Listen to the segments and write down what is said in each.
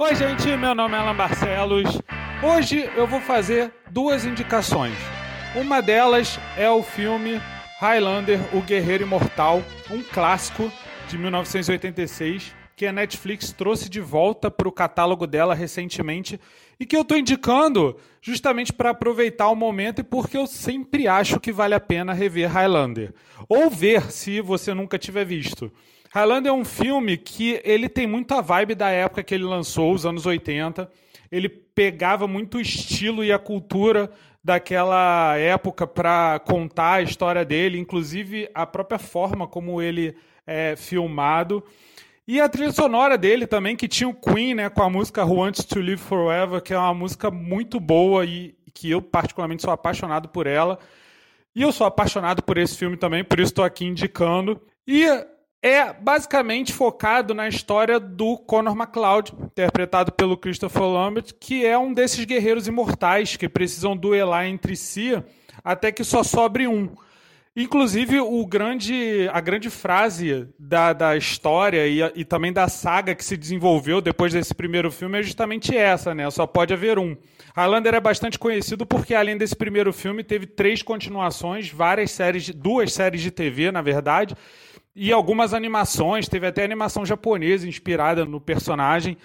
Oi, gente, meu nome é Alan Barcelos. Hoje eu vou fazer duas indicações. Uma delas é o filme Highlander, O Guerreiro Imortal, um clássico de 1986 que a Netflix trouxe de volta para o catálogo dela recentemente e que eu estou indicando justamente para aproveitar o momento e porque eu sempre acho que vale a pena rever Highlander. Ou ver se você nunca tiver visto. Highlander é um filme que ele tem muita vibe da época que ele lançou, os anos 80. Ele pegava muito o estilo e a cultura daquela época para contar a história dele, inclusive a própria forma como ele é filmado. E a trilha sonora dele também, que tinha o Queen, né, com a música Who Wants to Live Forever, que é uma música muito boa e que eu particularmente sou apaixonado por ela. E eu sou apaixonado por esse filme também, por isso estou aqui indicando. E é basicamente focado na história do Conor McLeod, interpretado pelo Christopher Lambert, que é um desses guerreiros imortais que precisam duelar entre si até que só sobre um. Inclusive, o grande, a grande frase da, da história e, e também da saga que se desenvolveu depois desse primeiro filme é justamente essa, né? Só pode haver um. Highlander é bastante conhecido porque, além desse primeiro filme, teve três continuações, várias séries, duas séries de TV, na verdade, e algumas animações, teve até animação japonesa inspirada no personagem.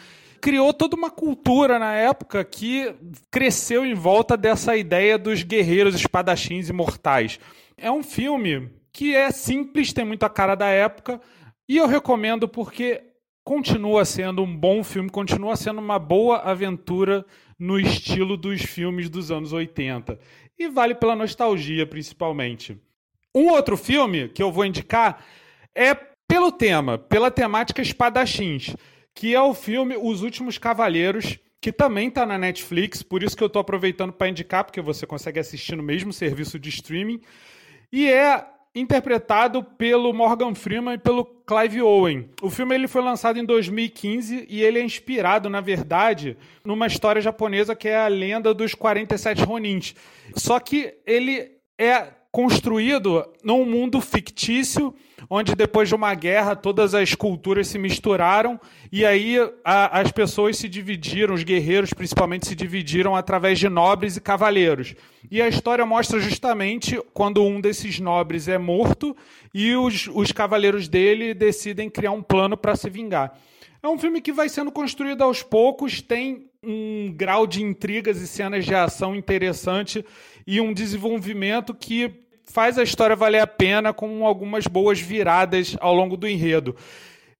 Criou toda uma cultura na época que cresceu em volta dessa ideia dos guerreiros espadachins imortais. É um filme que é simples, tem muita cara da época, e eu recomendo porque continua sendo um bom filme, continua sendo uma boa aventura no estilo dos filmes dos anos 80. E vale pela nostalgia, principalmente. Um outro filme que eu vou indicar é pelo tema, pela temática espadachins, que é o filme Os Últimos Cavaleiros, que também está na Netflix, por isso que eu estou aproveitando para indicar, porque você consegue assistir no mesmo serviço de streaming. E é interpretado pelo Morgan Freeman e pelo Clive Owen. O filme ele foi lançado em 2015 e ele é inspirado, na verdade, numa história japonesa que é a lenda dos 47 Ronins. Só que ele é construído num mundo fictício, onde depois de uma guerra todas as culturas se misturaram e aí a, as pessoas se dividiram, os guerreiros principalmente se dividiram através de nobres e cavaleiros. E a história mostra justamente quando um desses nobres é morto e os, os cavaleiros dele decidem criar um plano para se vingar. É um filme que vai sendo construído aos poucos, tem um grau de intrigas e cenas de ação interessante e um desenvolvimento que faz a história valer a pena com algumas boas viradas ao longo do enredo.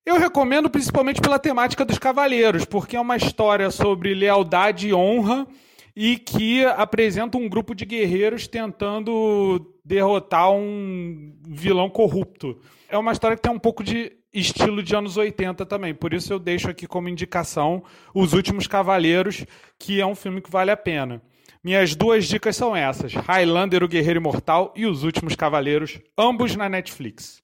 Eu recomendo principalmente pela temática dos cavaleiros, porque é uma história sobre lealdade e honra e que apresenta um grupo de guerreiros tentando derrotar um vilão corrupto. É uma história que tem um pouco de estilo de anos 80 também, por isso eu deixo aqui como indicação Os Últimos Cavaleiros, que é um filme que vale a pena. Minhas duas dicas são essas: Highlander, o Guerreiro Imortal e Os Últimos Cavaleiros, ambos na Netflix.